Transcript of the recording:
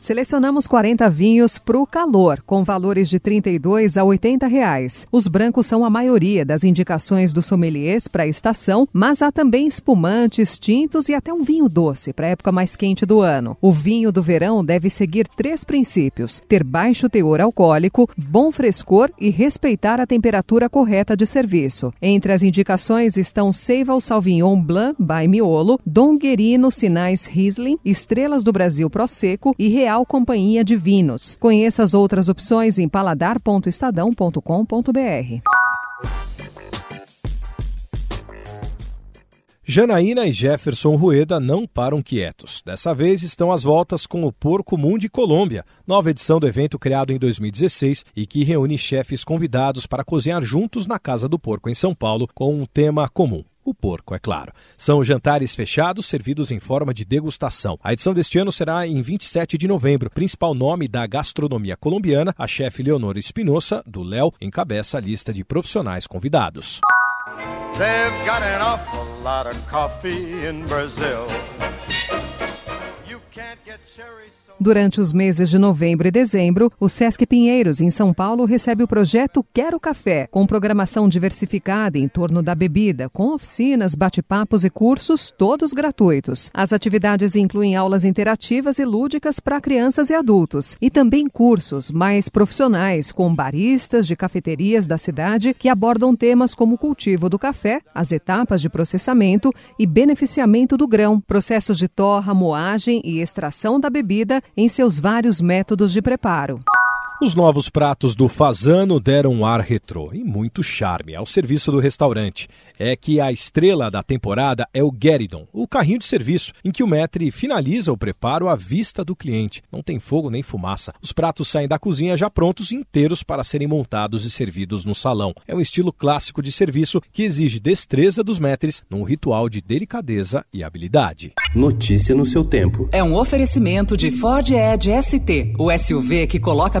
Selecionamos 40 vinhos para o calor, com valores de 32 a 80 reais. Os brancos são a maioria das indicações do sommeliers para a estação, mas há também espumantes, tintos e até um vinho doce para a época mais quente do ano. O vinho do verão deve seguir três princípios: ter baixo teor alcoólico, bom frescor e respeitar a temperatura correta de serviço. Entre as indicações estão Seival Sauvignon Blanc by Miolo, Dom Guerino Sinais Riesling, Estrelas do Brasil Prosecco e Real Real Companhia de Vinos. Conheça as outras opções em paladar.estadão.com.br. Janaína e Jefferson Rueda não param quietos. Dessa vez estão às voltas com o Porco Mundo Colômbia, nova edição do evento criado em 2016 e que reúne chefes convidados para cozinhar juntos na Casa do Porco em São Paulo com um tema comum o porco, é claro. São jantares fechados servidos em forma de degustação. A edição deste ano será em 27 de novembro. Principal nome da gastronomia colombiana, a chefe Leonor Espinosa, do Léo, encabeça a lista de profissionais convidados. They've got an awful lot of coffee in Brazil. Durante os meses de novembro e dezembro, o Sesc Pinheiros, em São Paulo, recebe o projeto Quero Café, com programação diversificada em torno da bebida, com oficinas, bate-papos e cursos, todos gratuitos. As atividades incluem aulas interativas e lúdicas para crianças e adultos, e também cursos mais profissionais, com baristas de cafeterias da cidade que abordam temas como o cultivo do café, as etapas de processamento e beneficiamento do grão, processos de torra, moagem e extração da bebida em seus vários métodos de preparo. Os novos pratos do Fazano deram um ar retrô e muito charme ao serviço do restaurante. É que a estrela da temporada é o Geridon, o carrinho de serviço, em que o maître finaliza o preparo à vista do cliente. Não tem fogo nem fumaça. Os pratos saem da cozinha já prontos inteiros para serem montados e servidos no salão. É um estilo clássico de serviço que exige destreza dos maîtres num ritual de delicadeza e habilidade. Notícia no seu tempo. É um oferecimento de Ford Edge ST, o SUV que coloca